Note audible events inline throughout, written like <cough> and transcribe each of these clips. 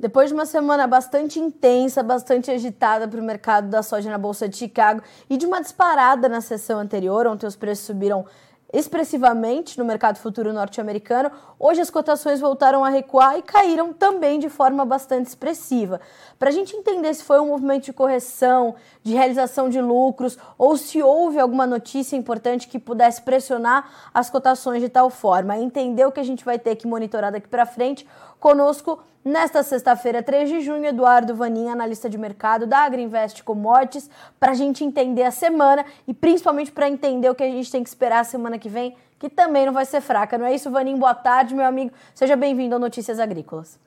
Depois de uma semana bastante intensa, bastante agitada para o mercado da soja na Bolsa de Chicago e de uma disparada na sessão anterior, ontem os preços subiram expressivamente no mercado futuro norte-americano. Hoje as cotações voltaram a recuar e caíram também de forma bastante expressiva. Para a gente entender se foi um movimento de correção, de realização de lucros ou se houve alguma notícia importante que pudesse pressionar as cotações de tal forma, entender o que a gente vai ter que monitorar daqui para frente, conosco Nesta sexta-feira, 3 de junho, Eduardo Vanin, analista de mercado da Agriinvest Commodities, para a gente entender a semana e principalmente para entender o que a gente tem que esperar a semana que vem, que também não vai ser fraca. Não é isso, Vanin? Boa tarde, meu amigo. Seja bem-vindo ao Notícias Agrícolas.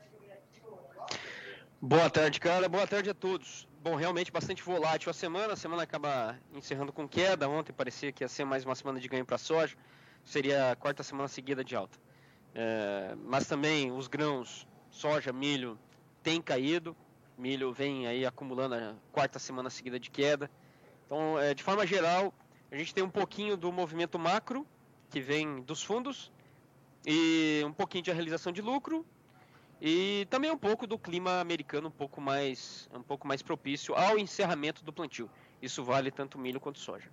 Boa tarde, cara. Boa tarde a todos. Bom, realmente bastante volátil a semana. A semana acaba encerrando com queda. Ontem parecia que ia ser mais uma semana de ganho para a soja. Seria a quarta semana seguida de alta. É, mas também os grãos soja, milho tem caído. Milho vem aí acumulando a quarta semana seguida de queda. Então, é, de forma geral, a gente tem um pouquinho do movimento macro, que vem dos fundos, e um pouquinho de realização de lucro, e também um pouco do clima americano um pouco mais, um pouco mais propício ao encerramento do plantio. Isso vale tanto milho quanto soja.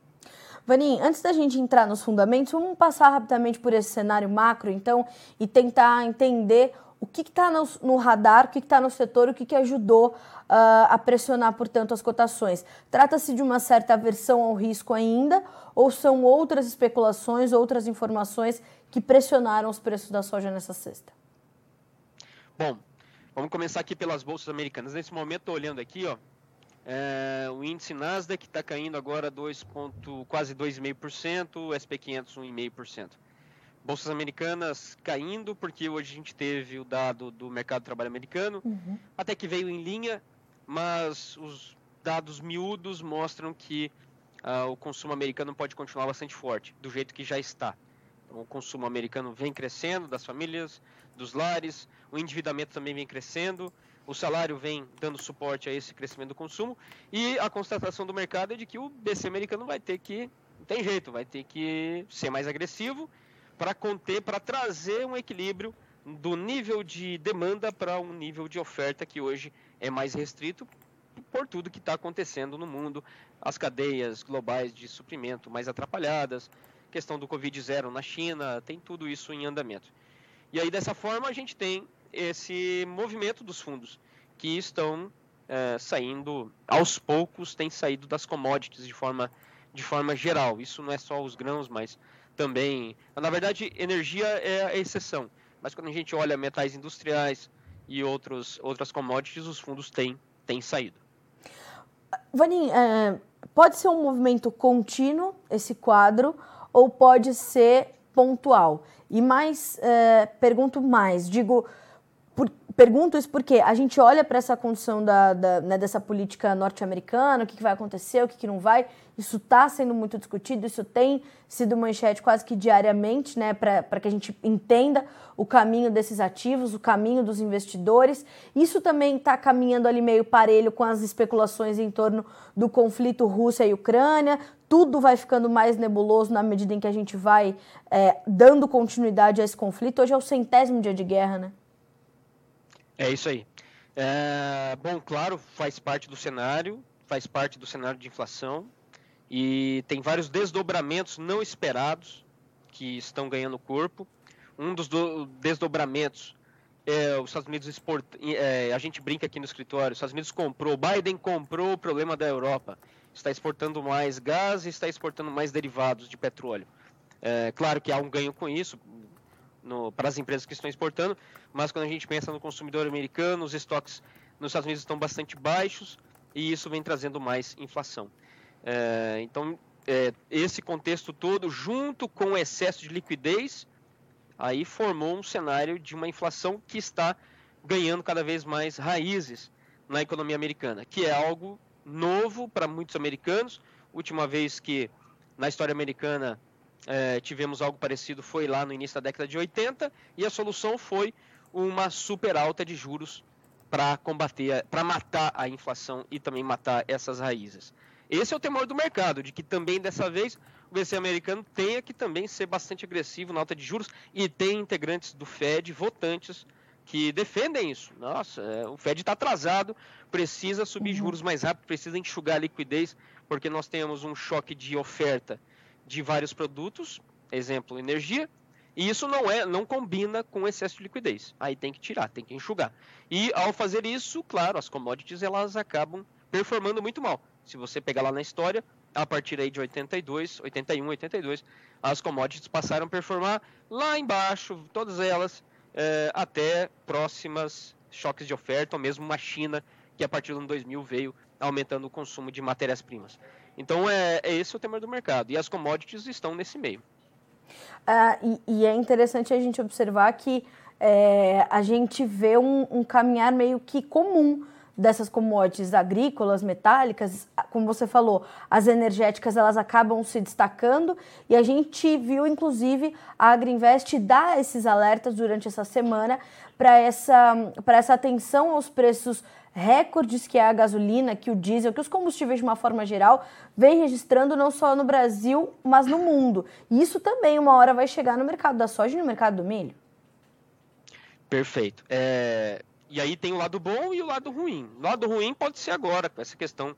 Vanim, antes da gente entrar nos fundamentos, vamos passar rapidamente por esse cenário macro, então, e tentar entender o que está no, no, radar, o que está no setor, o que, que ajudou uh, a pressionar, portanto, as cotações. Trata-se de uma certa aversão ao risco ainda, ou são outras especulações, outras informações que pressionaram os preços da soja nessa sexta? Bom, vamos começar aqui pelas bolsas americanas. Nesse momento, olhando aqui, ó, é, o índice Nasdaq está caindo agora 2 ponto, quase 2,5%, o SP500 1,5%. Bolsas americanas caindo, porque hoje a gente teve o dado do mercado de trabalho americano, uhum. até que veio em linha, mas os dados miúdos mostram que uh, o consumo americano pode continuar bastante forte, do jeito que já está. Então, o consumo americano vem crescendo, das famílias, dos lares, o endividamento também vem crescendo, o salário vem dando suporte a esse crescimento do consumo, e a constatação do mercado é de que o BC americano vai ter que, não tem jeito, vai ter que ser mais agressivo para conter, para trazer um equilíbrio do nível de demanda para um nível de oferta que hoje é mais restrito por tudo que está acontecendo no mundo, as cadeias globais de suprimento mais atrapalhadas, questão do Covid zero na China, tem tudo isso em andamento. E aí dessa forma a gente tem esse movimento dos fundos que estão é, saindo aos poucos, tem saído das commodities de forma de forma geral. Isso não é só os grãos, mas também. Na verdade, energia é a exceção. Mas quando a gente olha metais industriais e outros, outras commodities, os fundos têm, têm saído. Vanin, é, pode ser um movimento contínuo esse quadro ou pode ser pontual? E mais, é, pergunto mais, digo, pergunto isso porque a gente olha para essa condição da, da né, dessa política norte-americana, o que, que, vai acontecer, o que, que não vai. Isso está sendo muito discutido, isso tem sido manchete quase que diariamente, né, para que a gente entenda o caminho desses ativos, o caminho dos investidores. Isso também está caminhando ali meio parelho com as especulações em torno do conflito Rússia e Ucrânia. Tudo vai ficando mais nebuloso na medida em que a gente vai é, dando continuidade a esse conflito. Hoje é o centésimo dia de guerra, né? É isso aí. É, bom, claro, faz parte do cenário, faz parte do cenário de inflação e tem vários desdobramentos não esperados que estão ganhando corpo. Um dos do, desdobramentos é os Estados Unidos export, é, a gente brinca aqui no escritório, os Estados Unidos comprou, Biden comprou o problema da Europa, está exportando mais gás e está exportando mais derivados de petróleo. É, claro que há um ganho com isso, para as empresas que estão exportando, mas quando a gente pensa no consumidor americano, os estoques nos Estados Unidos estão bastante baixos e isso vem trazendo mais inflação. É, então, é, esse contexto todo, junto com o excesso de liquidez, aí formou um cenário de uma inflação que está ganhando cada vez mais raízes na economia americana, que é algo novo para muitos americanos. Última vez que na história americana é, tivemos algo parecido foi lá no início da década de 80 e a solução foi uma super alta de juros para combater, para matar a inflação e também matar essas raízes. Esse é o temor do mercado, de que também dessa vez o BC americano tenha que também ser bastante agressivo na alta de juros e tem integrantes do Fed, votantes, que defendem isso. Nossa, é, o Fed está atrasado, precisa subir uhum. juros mais rápido, precisa enxugar a liquidez, porque nós temos um choque de oferta de vários produtos, exemplo, energia, e isso não é, não combina com excesso de liquidez. Aí tem que tirar, tem que enxugar. E ao fazer isso, claro, as commodities elas acabam performando muito mal. Se você pegar lá na história, a partir aí de 82, 81, 82, as commodities passaram a performar lá embaixo, todas elas, é, até próximas choques de oferta, ou mesmo uma China que a partir do ano 2000 veio aumentando o consumo de matérias-primas. Então é, é esse o tema do mercado. E as commodities estão nesse meio. Uh, e, e, é interessante a gente observar que é, a gente vê um, um caminhar meio que comum dessas commodities agrícolas, metálicas, como você falou, as energéticas elas acabam se destacando. E a gente viu inclusive a Agriinvest dar esses alertas durante essa semana para essa, essa atenção aos preços recordes que é a gasolina, que o diesel, que os combustíveis de uma forma geral vem registrando não só no Brasil, mas no mundo. Isso também uma hora vai chegar no mercado da soja e no mercado do milho. Perfeito. É, e aí tem o lado bom e o lado ruim. O lado ruim pode ser agora, com essa questão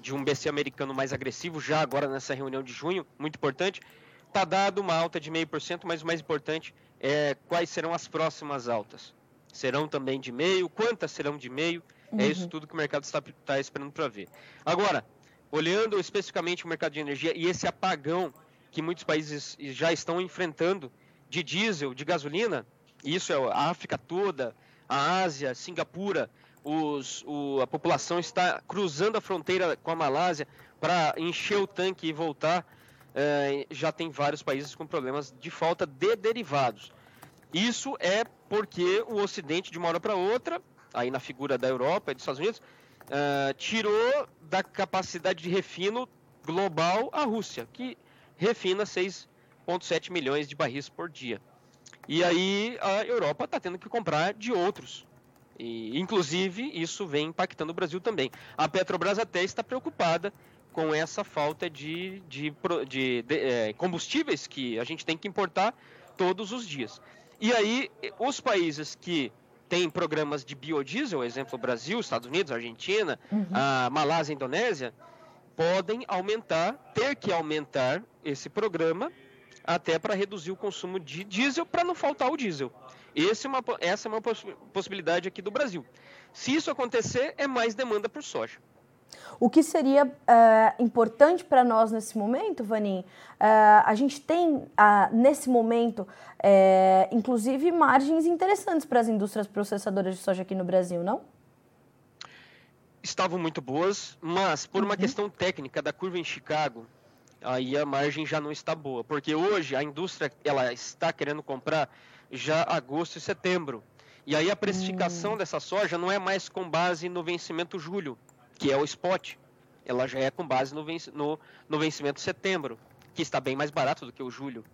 de um BC americano mais agressivo, já agora nessa reunião de junho, muito importante. Está dado uma alta de 0,5%, mas o mais importante é quais serão as próximas altas. Serão também de meio? Quantas serão de meio? Uhum. É isso uhum. tudo que o mercado está, está esperando para ver. Agora, olhando especificamente o mercado de energia e esse apagão que muitos países já estão enfrentando de diesel, de gasolina, isso é a África toda, a Ásia, Singapura, os, o, a população está cruzando a fronteira com a Malásia para encher o tanque e voltar. É, já tem vários países com problemas de falta de derivados. Isso é porque o Ocidente, de uma hora para outra, aí na figura da Europa e dos Estados Unidos, é, tirou da capacidade de refino global a Rússia, que refina 6,7 milhões de barris por dia. E aí a Europa está tendo que comprar de outros. E, inclusive, isso vem impactando o Brasil também. A Petrobras até está preocupada com essa falta de, de, de, de é, combustíveis que a gente tem que importar todos os dias. E aí, os países que têm programas de biodiesel, exemplo Brasil, Estados Unidos, Argentina, uhum. a Malásia, Indonésia, podem aumentar, ter que aumentar esse programa até para reduzir o consumo de diesel para não faltar o diesel. Esse é uma, essa é uma possibilidade aqui do Brasil. Se isso acontecer, é mais demanda por soja. O que seria uh, importante para nós nesse momento, Vanim, uh, a gente tem uh, nesse momento, inclusive, margens interessantes para as indústrias processadoras de soja aqui no Brasil, não? Estavam muito boas, mas por uma uhum. questão técnica da curva em Chicago, aí a margem já não está boa, porque hoje a indústria ela está querendo comprar já agosto e setembro. E aí a precificação hum. dessa soja não é mais com base no vencimento julho, que é o spot. Ela já é com base no, no, no vencimento setembro, que está bem mais barato do que o julho.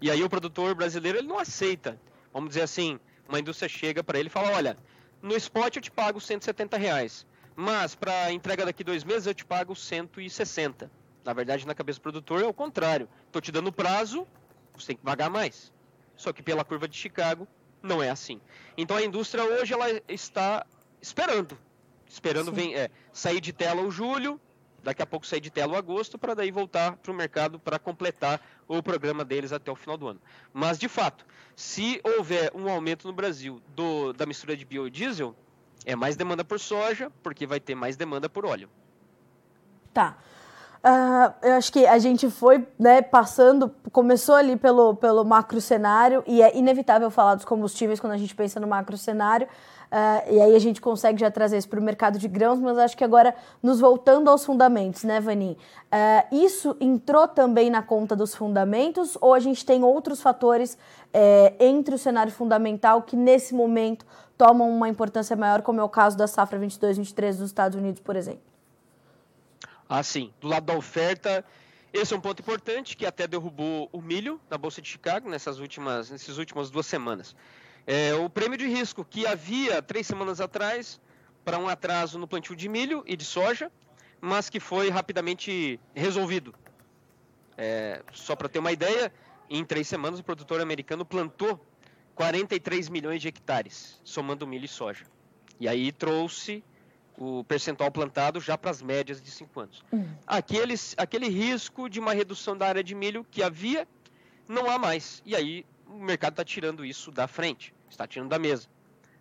E aí o produtor brasileiro ele não aceita. Vamos dizer assim, uma indústria chega para ele e fala, olha, no spot eu te pago 170 reais, mas para entrega daqui dois meses eu te pago 160. Na verdade, na cabeça do produtor é o contrário. Estou te dando prazo, você tem que pagar mais. Só que pela curva de Chicago, não é assim. Então a indústria hoje ela está esperando. Esperando vem, é, sair de tela o julho, daqui a pouco sair de tela o agosto, para daí voltar para o mercado para completar o programa deles até o final do ano. Mas, de fato, se houver um aumento no Brasil do, da mistura de biodiesel, é mais demanda por soja, porque vai ter mais demanda por óleo. Tá. Uh, eu acho que a gente foi né, passando, começou ali pelo, pelo macro cenário, e é inevitável falar dos combustíveis quando a gente pensa no macro cenário, uh, e aí a gente consegue já trazer isso para o mercado de grãos, mas acho que agora, nos voltando aos fundamentos, né, Vani? Uh, isso entrou também na conta dos fundamentos, ou a gente tem outros fatores eh, entre o cenário fundamental que nesse momento tomam uma importância maior, como é o caso da safra 22-23 dos Estados Unidos, por exemplo? Assim, do lado da oferta, esse é um ponto importante que até derrubou o milho na Bolsa de Chicago nessas últimas, nessas últimas duas semanas. É, o prêmio de risco que havia três semanas atrás para um atraso no plantio de milho e de soja, mas que foi rapidamente resolvido. É, só para ter uma ideia, em três semanas o produtor americano plantou 43 milhões de hectares, somando milho e soja. E aí trouxe o percentual plantado já para as médias de 5 anos. Uhum. Aqueles, aquele risco de uma redução da área de milho que havia, não há mais. E aí o mercado está tirando isso da frente, está tirando da mesa.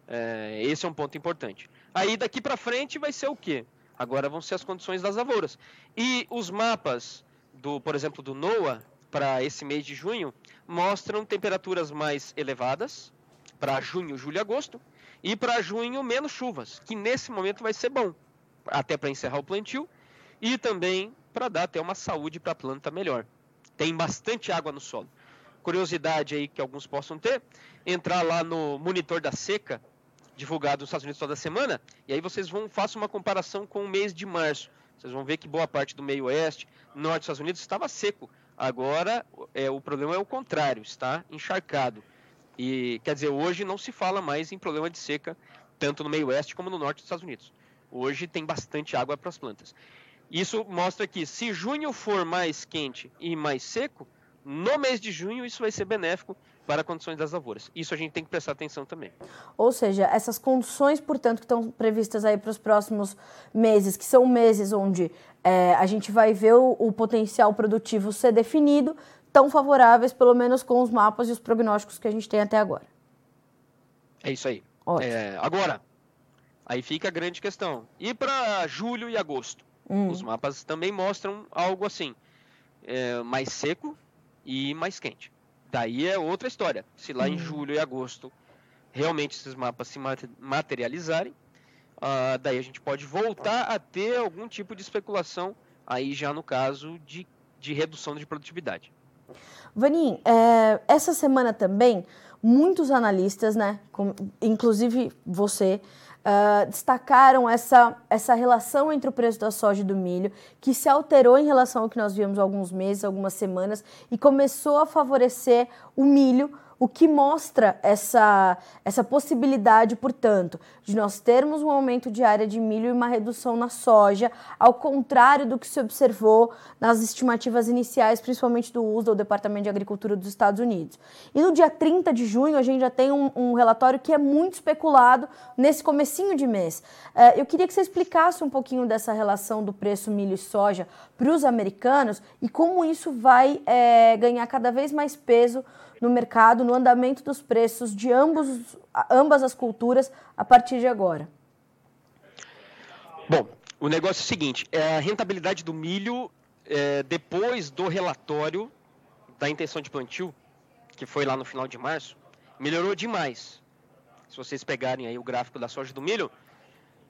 É, esse é um ponto importante. Aí daqui para frente vai ser o quê? Agora vão ser as condições das lavouras. E os mapas do, por exemplo, do NOAA para esse mês de junho mostram temperaturas mais elevadas para junho, julho e agosto e para junho menos chuvas, que nesse momento vai ser bom, até para encerrar o plantio e também para dar até uma saúde para a planta melhor. Tem bastante água no solo. Curiosidade aí que alguns possam ter, entrar lá no monitor da seca divulgado nos Estados Unidos toda semana, e aí vocês vão façam uma comparação com o mês de março. Vocês vão ver que boa parte do meio oeste, norte dos Estados Unidos estava seco. Agora é, o problema é o contrário, está encharcado. E quer dizer, hoje não se fala mais em problema de seca, tanto no meio oeste como no norte dos Estados Unidos. Hoje tem bastante água para as plantas. Isso mostra que se junho for mais quente e mais seco, no mês de junho isso vai ser benéfico para condições das lavouras. Isso a gente tem que prestar atenção também. Ou seja, essas condições, portanto, que estão previstas aí para os próximos meses, que são meses onde é, a gente vai ver o, o potencial produtivo ser definido, tão favoráveis, pelo menos com os mapas e os prognósticos que a gente tem até agora. É isso aí. É, agora, aí fica a grande questão. E para julho e agosto? Hum. Os mapas também mostram algo assim: é, mais seco e mais quente. Daí é outra história. Se lá em uhum. julho e agosto realmente esses mapas se materializarem, uh, daí a gente pode voltar a ter algum tipo de especulação, aí já no caso de, de redução de produtividade. Vanim, é, essa semana também, muitos analistas, né, com, inclusive você, uh, destacaram essa, essa relação entre o preço da soja e do milho, que se alterou em relação ao que nós vimos há alguns meses, algumas semanas, e começou a favorecer o milho o que mostra essa, essa possibilidade, portanto, de nós termos um aumento de área de milho e uma redução na soja, ao contrário do que se observou nas estimativas iniciais, principalmente do USDA, o Departamento de Agricultura dos Estados Unidos. E no dia 30 de junho, a gente já tem um, um relatório que é muito especulado nesse comecinho de mês. Uh, eu queria que você explicasse um pouquinho dessa relação do preço milho e soja para os americanos e como isso vai é, ganhar cada vez mais peso no mercado, no andamento dos preços de ambos, ambas as culturas a partir de agora? Bom, o negócio é o seguinte: é a rentabilidade do milho é, depois do relatório da intenção de plantio, que foi lá no final de março, melhorou demais. Se vocês pegarem aí o gráfico da soja do milho,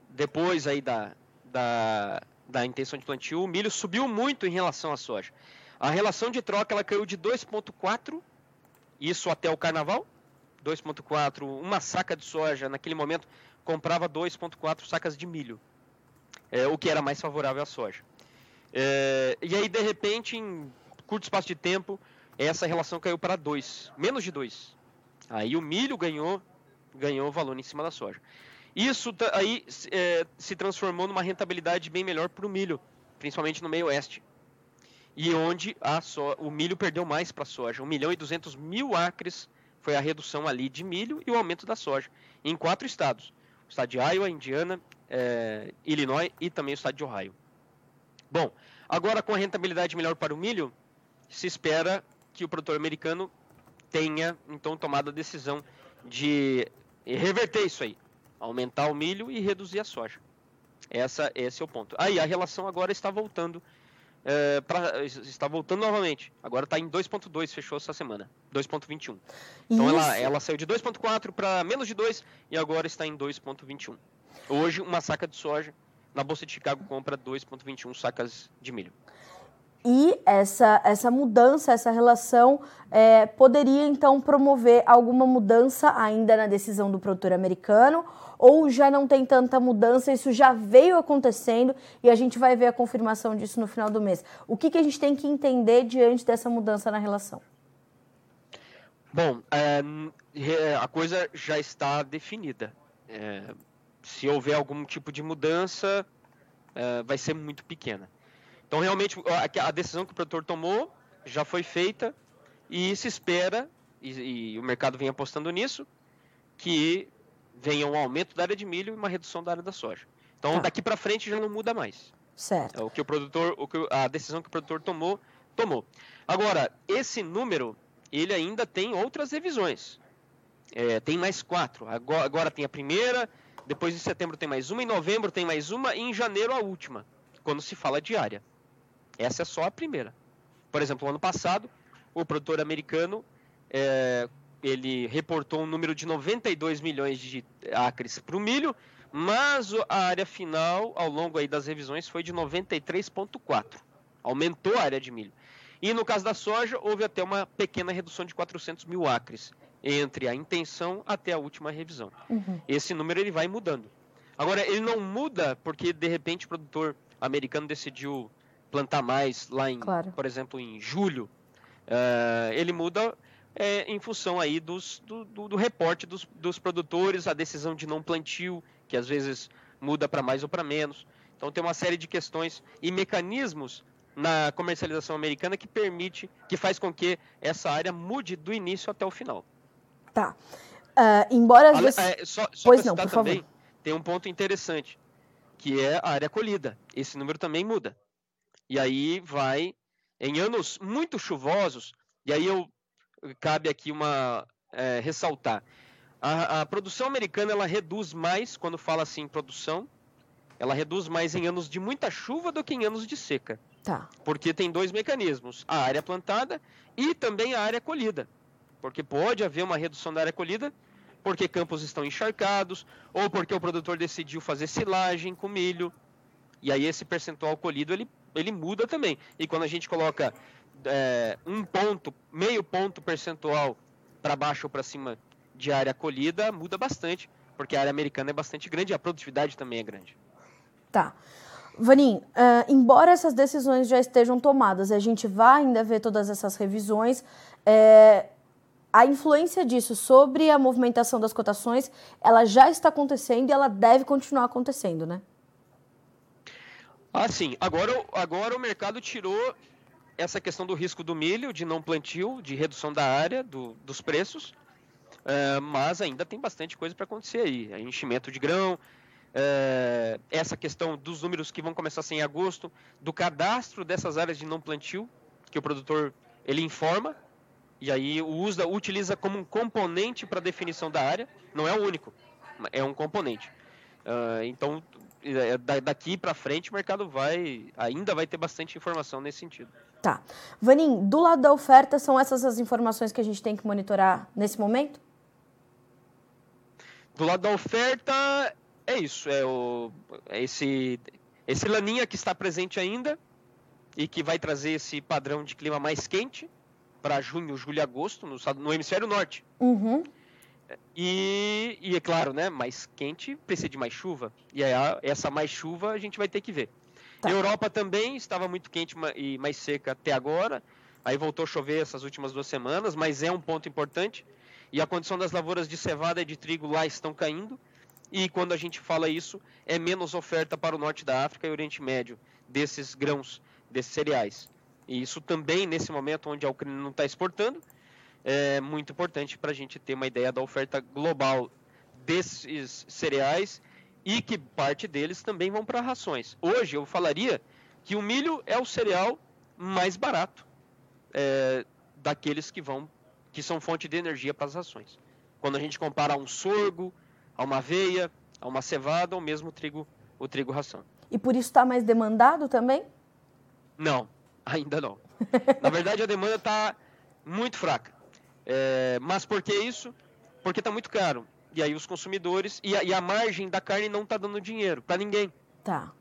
depois aí da, da, da intenção de plantio, o milho subiu muito em relação à soja. A relação de troca ela caiu de 2,4 isso até o carnaval, 2,4, uma saca de soja naquele momento comprava 2,4 sacas de milho, é, o que era mais favorável à soja. É, e aí, de repente, em curto espaço de tempo, essa relação caiu para 2, menos de 2. Aí o milho ganhou, ganhou valor em cima da soja. Isso aí é, se transformou numa rentabilidade bem melhor para o milho, principalmente no meio oeste e onde a so, o milho perdeu mais para a soja. 1 milhão e 200 mil acres foi a redução ali de milho e o aumento da soja, em quatro estados. O estado de Iowa, Indiana, é, Illinois e também o estado de Ohio. Bom, agora com a rentabilidade melhor para o milho, se espera que o produtor americano tenha então tomado a decisão de reverter isso aí, aumentar o milho e reduzir a soja. Essa, esse é o ponto. Aí a relação agora está voltando é, pra, está voltando novamente. Agora está em 2.2, fechou essa semana. 2.21. Então ela, ela saiu de 2.4 para menos de 2 e agora está em 2.21. Hoje, uma saca de soja na Bolsa de Chicago compra 2,21 sacas de milho. E essa, essa mudança, essa relação, é, poderia então promover alguma mudança ainda na decisão do produtor americano ou já não tem tanta mudança, isso já veio acontecendo e a gente vai ver a confirmação disso no final do mês. O que, que a gente tem que entender diante dessa mudança na relação? Bom, é, a coisa já está definida. É, se houver algum tipo de mudança, é, vai ser muito pequena. Então, realmente, a, a decisão que o produtor tomou já foi feita e se espera e, e o mercado vem apostando nisso, que venha um aumento da área de milho e uma redução da área da soja. Então tá. daqui para frente já não muda mais. Certo. É o que o produtor, o que, a decisão que o produtor tomou, tomou. Agora, esse número, ele ainda tem outras revisões. É, tem mais quatro. Agora, agora tem a primeira, depois em setembro tem mais uma, em novembro tem mais uma e em janeiro a última, quando se fala diária. Essa é só a primeira. Por exemplo, ano passado, o produtor americano é, ele reportou um número de 92 milhões de acres para o milho, mas a área final, ao longo aí das revisões, foi de 93,4. Aumentou a área de milho. E no caso da soja, houve até uma pequena redução de 400 mil acres entre a intenção até a última revisão. Uhum. Esse número ele vai mudando. Agora, ele não muda porque, de repente, o produtor americano decidiu plantar mais lá em, claro. por exemplo, em julho. Uh, ele muda é, em função aí dos, do, do, do reporte dos, dos, produtores, a decisão de não plantio, que às vezes muda para mais ou para menos. Então tem uma série de questões e mecanismos na comercialização americana que permite, que faz com que essa área mude do início até o final. Tá. Uh, embora as vezes... é, só, só pois não, por também, favor. tem um ponto interessante, que é a área colhida. Esse número também muda. E aí vai em anos muito chuvosos, e aí eu cabe aqui uma é, ressaltar. A, a, produção americana ela reduz mais quando fala assim produção, ela reduz mais em anos de muita chuva do que em anos de seca. Tá. Porque tem dois mecanismos: a área plantada e também a área colhida. Porque pode haver uma redução da área colhida porque campos estão encharcados ou porque o produtor decidiu fazer silagem com milho. E aí esse percentual colhido ele, ele muda também. E quando a gente coloca é, um ponto, meio ponto percentual para baixo ou para cima de área colhida, muda bastante, porque a área americana é bastante grande e a produtividade também é grande. Tá. Vanim, uh, embora essas decisões já estejam tomadas, a gente vai ainda ver todas essas revisões, é, a influência disso sobre a movimentação das cotações, ela já está acontecendo e ela deve continuar acontecendo, né? Ah, sim. Agora, agora o mercado tirou essa questão do risco do milho, de não plantio, de redução da área, do, dos preços, é, mas ainda tem bastante coisa para acontecer aí. É enchimento de grão, é, essa questão dos números que vão começar a ser em agosto, do cadastro dessas áreas de não plantio, que o produtor ele informa, e aí usa, utiliza como um componente para definição da área, não é o único, é um componente. Uh, então, daqui para frente o mercado vai ainda vai ter bastante informação nesse sentido. Tá. Vanim, do lado da oferta, são essas as informações que a gente tem que monitorar nesse momento? Do lado da oferta, é isso. É, o, é esse, esse laninha que está presente ainda e que vai trazer esse padrão de clima mais quente para junho, julho e agosto no, no hemisfério norte. Uhum. E, e, é claro, né, mais quente precisa de mais chuva. E aí, essa mais chuva a gente vai ter que ver. Tá. <laughs> Europa também estava muito quente e mais seca até agora. Aí voltou a chover essas últimas duas semanas, mas é um ponto importante. E a condição das lavouras de cevada e de trigo lá estão caindo. E quando a gente fala isso, é menos oferta para o norte da África e Oriente Médio desses grãos, desses cereais. E isso também, nesse momento onde a Ucrânia não está exportando, é muito importante para a gente ter uma ideia da oferta global desses cereais e que parte deles também vão para rações. Hoje eu falaria que o milho é o cereal mais barato é, daqueles que vão que são fonte de energia para as rações. Quando a gente compara a um sorgo, a uma aveia, a uma cevada ou mesmo o trigo, o trigo ração. E por isso está mais demandado também? Não, ainda não. <laughs> Na verdade a demanda está muito fraca. É, mas por que isso? Porque está muito caro. E aí os consumidores. E a, e a margem da carne não está dando dinheiro para ninguém. Tá.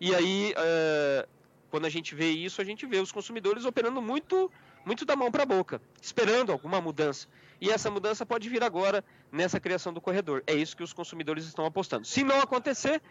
E aí, uh, quando a gente vê isso, a gente vê os consumidores operando muito, muito da mão para a boca, esperando alguma mudança. E essa mudança pode vir agora nessa criação do corredor. É isso que os consumidores estão apostando. Se não acontecer,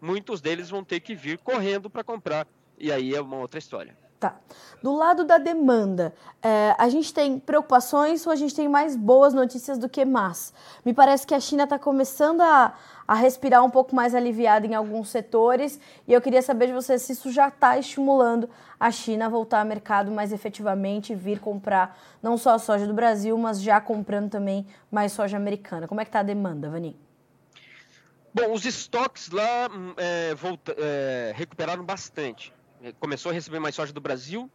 muitos deles vão ter que vir correndo para comprar. E aí é uma outra história. Tá. Do lado da demanda, é, a gente tem preocupações ou a gente tem mais boas notícias do que más? Me parece que a China está começando a, a respirar um pouco mais aliviada em alguns setores e eu queria saber de você se isso já está estimulando a China a voltar ao mercado mais efetivamente e vir comprar não só a soja do Brasil, mas já comprando também mais soja americana. Como é que está a demanda, Vani? Bom, os estoques lá hum, é, volta, é, recuperaram bastante começou a receber mais soja do Brasil.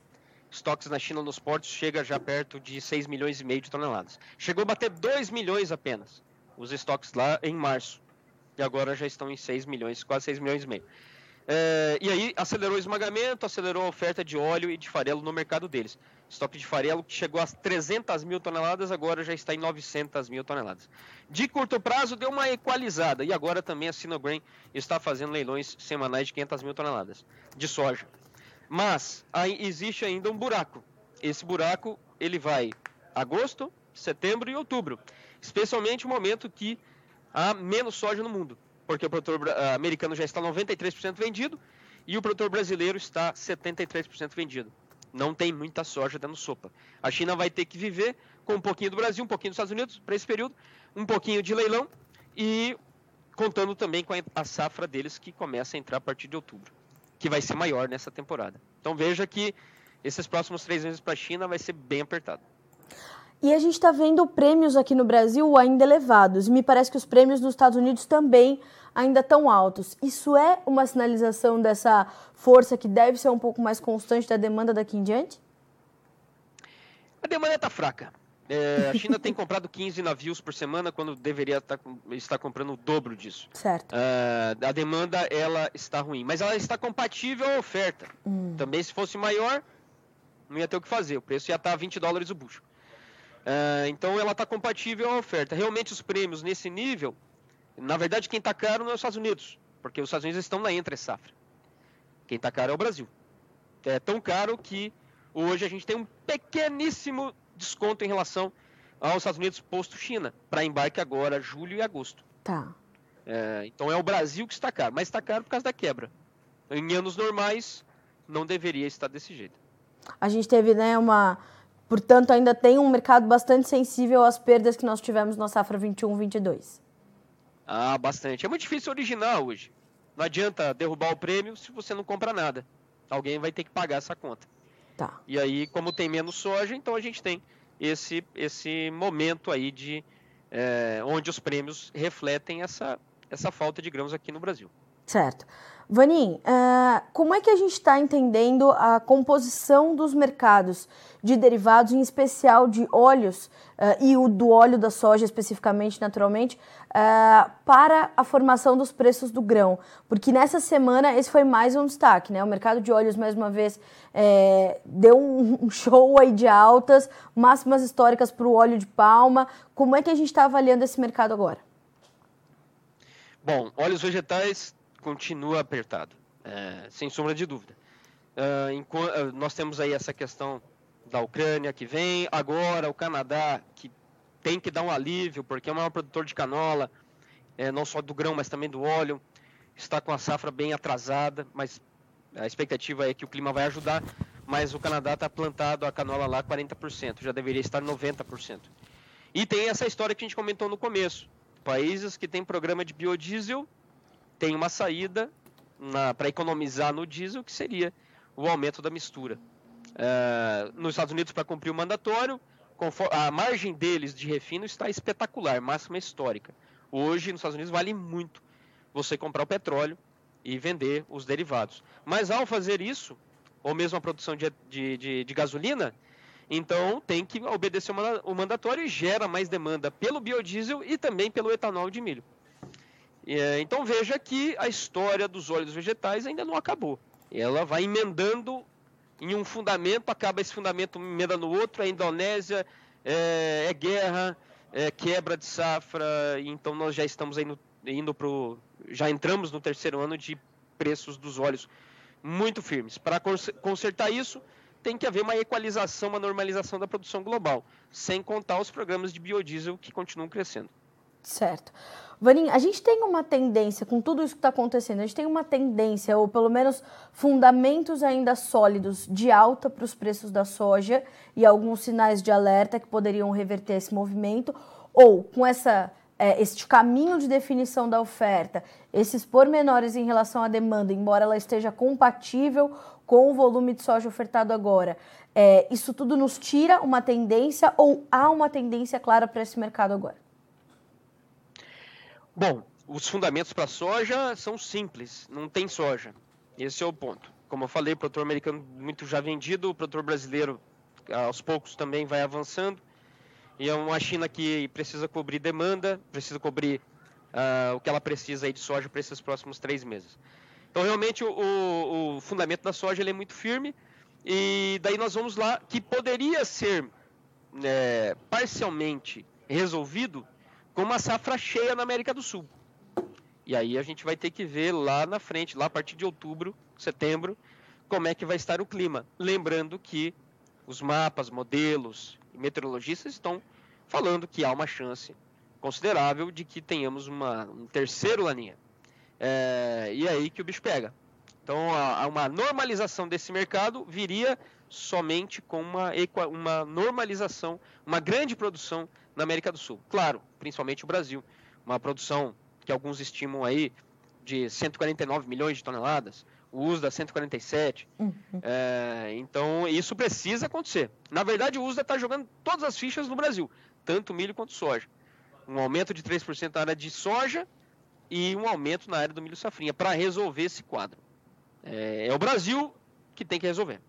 Estoques na China nos portos chega já perto de 6 milhões e meio de toneladas. Chegou a bater 2 milhões apenas, os estoques lá em março. E agora já estão em 6 milhões, quase 6 milhões e meio. É, e aí acelerou o esmagamento, acelerou a oferta de óleo e de farelo no mercado deles. Estoque de farelo que chegou a 300 mil toneladas, agora já está em 900 mil toneladas. De curto prazo deu uma equalizada e agora também a Sinograin está fazendo leilões semanais de 500 mil toneladas de soja. Mas aí existe ainda um buraco. Esse buraco ele vai agosto, setembro e outubro, especialmente o momento que há menos soja no mundo porque o produtor americano já está 93% vendido e o produtor brasileiro está 73% vendido. Não tem muita soja dando sopa. A China vai ter que viver com um pouquinho do Brasil, um pouquinho dos Estados Unidos para esse período, um pouquinho de leilão e contando também com a safra deles que começa a entrar a partir de outubro, que vai ser maior nessa temporada. Então veja que esses próximos três meses para a China vai ser bem apertado. E a gente está vendo prêmios aqui no Brasil ainda elevados. E me parece que os prêmios nos Estados Unidos também ainda tão altos. Isso é uma sinalização dessa força que deve ser um pouco mais constante da demanda daqui em diante? A demanda está fraca. É, a China tem comprado 15 navios por semana quando deveria estar, tá estar comprando o dobro disso. Certo. Uh, a demanda ela está ruim, mas ela está compatível à oferta. Hum. Também se fosse maior, não ia ter o que fazer. O preço ia estar a 20 dólares o bucho. Uh, então ela está compatível à oferta. Realmente os prêmios nesse nível, na verdade quem está caro não é os Estados Unidos, porque os Estados Unidos estão na entre safra. Quem está caro é o Brasil. É tão caro que hoje a gente tem um pequeníssimo desconto em relação aos Estados Unidos posto China para embarque agora julho e agosto. Tá. É, então é o Brasil que está caro, mas está caro por causa da quebra. Em anos normais não deveria estar desse jeito. A gente teve né, uma Portanto, ainda tem um mercado bastante sensível às perdas que nós tivemos na safra 21-22. Ah, bastante. É muito difícil originar hoje. Não adianta derrubar o prêmio se você não compra nada. Alguém vai ter que pagar essa conta. Tá. E aí, como tem menos soja, então a gente tem esse, esse momento aí de é, onde os prêmios refletem essa, essa falta de grãos aqui no Brasil. Certo. Vanin, uh, como é que a gente está entendendo a composição dos mercados de derivados, em especial de óleos, uh, e o do óleo da soja especificamente, naturalmente, uh, para a formação dos preços do grão? Porque nessa semana esse foi mais um destaque, né? O mercado de óleos, mais uma vez, é, deu <laughs> um, show aí de altas, máximas históricas para o óleo de palma. Como é que a gente está avaliando esse mercado agora? Bom, óleos vegetais continua apertado, é, sem sombra de dúvida. Uh, nós temos aí essa questão da Ucrânia que vem, agora o Canadá que tem que dar um alívio, porque é o maior produtor de canola, é, não só do grão, mas também do óleo, está com a safra bem atrasada, mas a expectativa é que o clima vai ajudar, mas o Canadá está plantado a canola lá 40%, já deveria estar 90%. E tem essa história que a gente comentou no começo, países que têm programa de biodiesel tem uma saída para economizar no diesel, que seria o aumento da mistura. É, nos Estados Unidos, para cumprir o mandatório, a margem deles de refino está espetacular, máxima histórica. Hoje, nos Estados Unidos, vale muito você comprar o petróleo e vender os derivados. Mas ao fazer isso, ou mesmo a produção de, de, de, de gasolina, então tem que obedecer o mandatório e gera mais demanda pelo biodiesel e também pelo etanol de milho. É, então veja que a história dos óleos vegetais ainda não acabou. Ela vai emendando em um fundamento, acaba esse fundamento emenda no outro, a Indonésia é, é guerra, é quebra de safra, então nós já estamos no, indo para já entramos no terceiro ano de preços dos óleos muito firmes. Para consertar isso, tem que haver uma equalização, uma normalização da produção global, sem contar os programas de biodiesel que continuam crescendo. Certo. Vanin, a gente tem uma tendência, com tudo isso que está acontecendo, a gente tem uma tendência, ou pelo menos fundamentos ainda sólidos de alta para os preços da soja e alguns sinais de alerta que poderiam reverter esse movimento, ou com essa é, este caminho de definição da oferta, esses pormenores em relação à demanda, embora ela esteja compatível com o volume de soja ofertado agora, é, isso tudo nos tira uma tendência ou há uma tendência clara para esse mercado agora? Bom, os fundamentos para a soja são simples, não tem soja. Esse é o ponto. Como eu falei, o produtor americano muito já vendido, o produtor brasileiro aos poucos também vai avançando. E é uma China que precisa cobrir demanda, precisa cobrir uh, o que ela precisa de soja para esses próximos três meses. Então, realmente, o, o, fundamento da soja é muito firme. E daí nós vamos lá, que poderia ser é, parcialmente resolvido com uma safra cheia na América do Sul. E aí a gente vai ter que ver lá na frente, lá a partir de outubro, setembro, como é que vai estar o clima. Lembrando que os mapas, modelos e meteorologistas estão falando que há uma chance considerável de que tenhamos uma, um terceiro laninha. É, e é aí que o bicho pega. Então, a, uma normalização desse mercado viria somente com uma, uma normalização, uma grande produção na América do Sul. Claro, principalmente o Brasil. Uma produção que alguns estimam aí de 149 milhões de toneladas, o USDA 147. Uhum. É, então, isso precisa acontecer. Na verdade, o USDA está jogando todas as fichas no Brasil, tanto milho quanto soja. Um aumento de 3% na área de soja e um aumento na área do milho safrinha, para resolver esse quadro. É, é o Brasil que tem que resolver.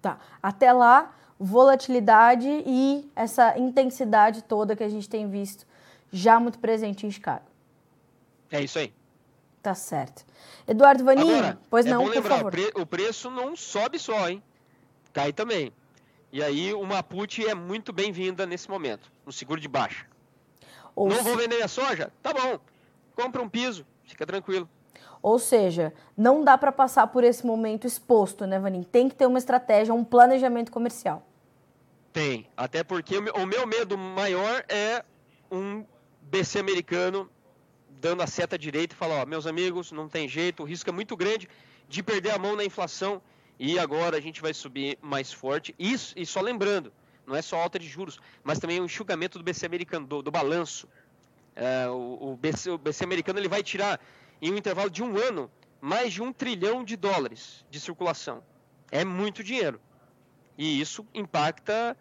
Tá. Até lá, volatilidade e essa intensidade toda que a gente tem visto já muito presente em Chicago. É isso aí. Tá certo. Eduardo Vaninho, Agora, pois é não, bom lembrar, por favor. O preço não sobe só, hein? Cai também. E aí uma put é muito bem-vinda nesse momento, no seguro de baixa. Ou não se... vou vender a soja? Tá bom. Compra um piso, fica tranquilo. Ou seja, não dá para passar por esse momento exposto, né, Vanin? Tem que ter uma estratégia, um planejamento comercial. Tem, até porque o meu medo maior é um BC americano dando a seta direita e falar, ó, meus amigos, não tem jeito, o risco é muito grande de perder a mão na inflação e agora a gente vai subir mais forte. Isso, e só lembrando, não é só alta de juros, mas também o enxugamento do BC americano, do, do balanço. É, o, o, BC, o BC americano ele vai tirar, em um intervalo de um ano, mais de um trilhão de dólares de circulação. É muito dinheiro. E isso impacta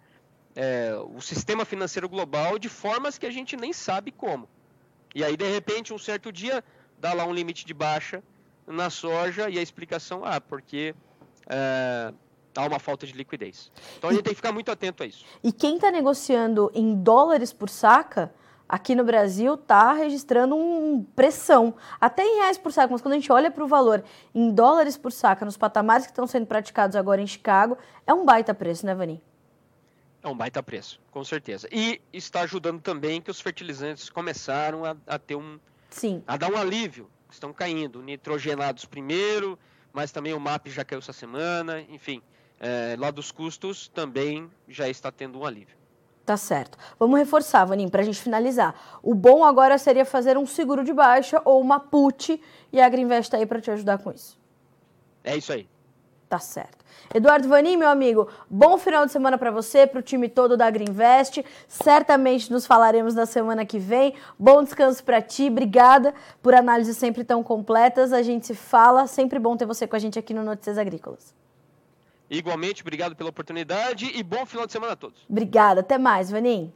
é, o sistema financeiro global de formas que a gente nem sabe como. E aí, de repente, um certo dia, dá lá um limite de baixa na soja e a explicação, ah, porque é, há uma falta de liquidez. Então a gente tem que ficar muito atento a isso. E quem está negociando em dólares por saca, aqui no Brasil, está registrando uma pressão. Até em reais por saca, mas quando a gente olha para o valor em dólares por saca, nos patamares que estão sendo praticados agora em Chicago, é um baita preço, né, Vani? É um baita preço, com certeza. E está ajudando também que os fertilizantes começaram a, a ter um. Sim. a dar um alívio. Estão caindo. Nitrogenados primeiro, mas também o MAP já caiu essa semana. Enfim, é, lá dos custos também já está tendo um alívio. Tá certo. Vamos reforçar, Vanim, para a gente finalizar. O bom agora seria fazer um seguro de baixa ou uma put e a Agriinvest está aí para te ajudar com isso. É isso aí. Tá certo. Eduardo Vanim, meu amigo, bom final de semana para você, para o time todo da Agriinvest. Certamente nos falaremos na semana que vem. Bom descanso para ti. Obrigada por análises sempre tão completas. A gente se fala. Sempre bom ter você com a gente aqui no Notícias Agrícolas. Igualmente, obrigado pela oportunidade e bom final de semana a todos. Obrigada. Até mais, Vanim.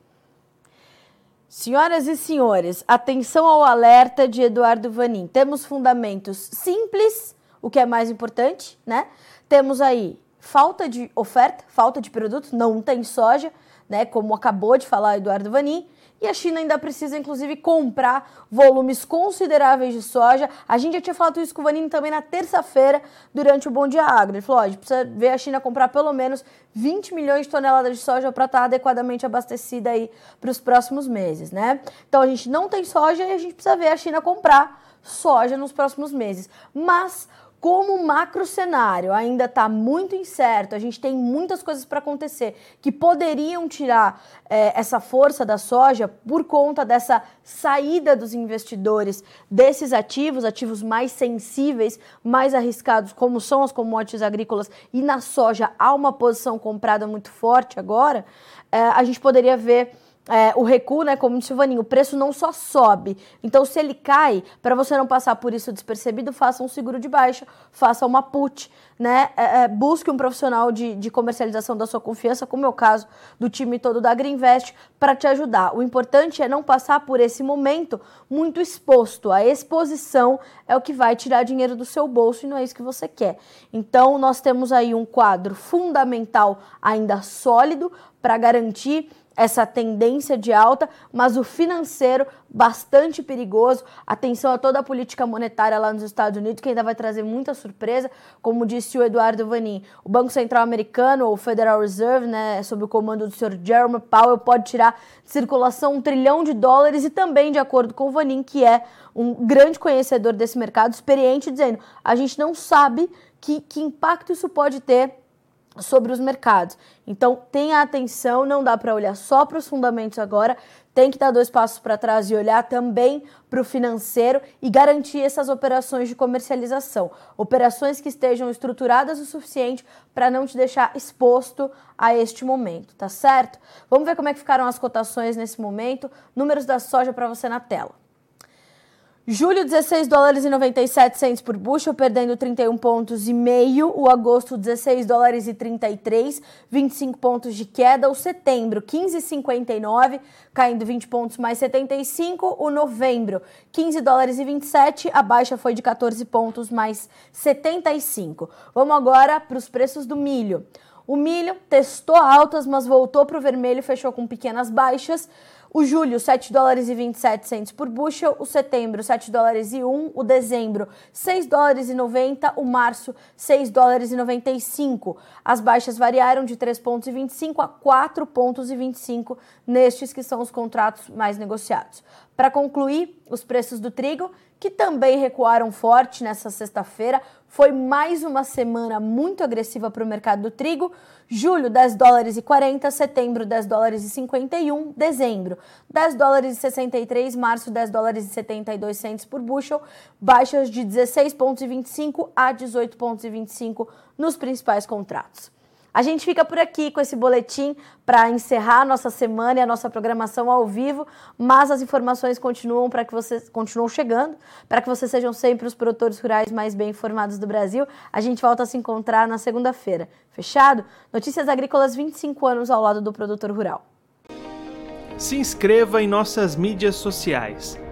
Senhoras e senhores, atenção ao alerta de Eduardo Vanim. Temos fundamentos simples, o que é mais importante, né? Temos aí falta de oferta, falta de produtos, não tem soja, né, como acabou de falar Eduardo Vanin, e a China ainda precisa, inclusive, comprar volumes consideráveis de soja. A gente já tinha falado isso com o Vanini também na terça-feira, durante o Bom Dia Agro. Ele falou: ó, a gente precisa ver a China comprar pelo menos 20 milhões de toneladas de soja para estar tá adequadamente abastecida aí para os próximos meses, né? Então a gente não tem soja e a gente precisa ver a China comprar soja nos próximos meses. Mas como o macro cenário ainda está muito incerto, a gente tem muitas coisas para acontecer que poderiam tirar é, essa força da soja por conta dessa saída dos investidores desses ativos, ativos mais sensíveis, mais arriscados, como são as commodities agrícolas, e na soja há uma posição comprada muito forte agora, é, a gente poderia ver é, o recuo, né, como disse o Vaninho, o preço não só sobe. Então, se ele cai, para você não passar por isso despercebido, faça um seguro de baixa, faça uma put, né? É, é, busque um profissional de, de comercialização da sua confiança, como é o caso do time todo da Greenvest, para te ajudar. O importante é não passar por esse momento muito exposto. A exposição é o que vai tirar dinheiro do seu bolso e não é isso que você quer. Então, nós temos aí um quadro fundamental ainda sólido para garantir essa tendência de alta, mas o financeiro bastante perigoso. Atenção a toda a política monetária lá nos Estados Unidos, que ainda vai trazer muita surpresa, como disse o Eduardo Vanin. O Banco Central Americano, ou Federal Reserve, né, sob o comando do Sr. Jerome Powell, pode tirar de circulação um trilhão de dólares e também, de acordo com o Vanin, que é um grande conhecedor desse mercado, experiente, dizendo: a gente não sabe que, que impacto isso pode ter sobre os mercados. Então, tenha atenção, não dá para olhar só para os fundamentos agora, tem que dar dois passos para trás e olhar também para o financeiro e garantir essas operações de comercialização. Operações que estejam estruturadas o suficiente para não te deixar exposto a este momento, tá certo? Vamos ver como é que ficaram as cotações nesse momento. Números da soja para você na tela. Julho, 16 dólares e 97 centos por bushel, perdendo 31 pontos e meio. O agosto, 16 dólares e 33, 25 pontos de queda. O setembro, 15,59, caindo 20 pontos mais 75. O novembro, 15 dólares e 27, a baixa foi de 14 pontos mais 75. Vamos agora para os preços do milho. O milho testou altas, mas voltou para o vermelho, fechou com pequenas baixas. O julho, 7 dólares e 27 centos por bushel. O setembro, 7 dólares e 1. O dezembro, 6 dólares e 90. O março, 6 dólares e 95. As baixas variaram de 3,25 pontos a 4,25 pontos nestes que são os contratos mais negociados. Para concluir, os preços do trigo que também recuaram forte nessa sexta-feira. Foi mais uma semana muito agressiva para o mercado do trigo. Julho, 10 dólares e 40, setembro, 10 dólares e 51, dezembro, 10 dólares e 63, março, 10 dólares e 72 centos por bushel, baixas de 16,25 a 18,25 nos principais contratos. A gente fica por aqui com esse boletim para encerrar a nossa semana e a nossa programação ao vivo, mas as informações continuam para que vocês continuam chegando, para que vocês sejam sempre os produtores rurais mais bem informados do Brasil. A gente volta a se encontrar na segunda-feira. Fechado? Notícias Agrícolas 25 anos ao lado do produtor rural. Se inscreva em nossas mídias sociais.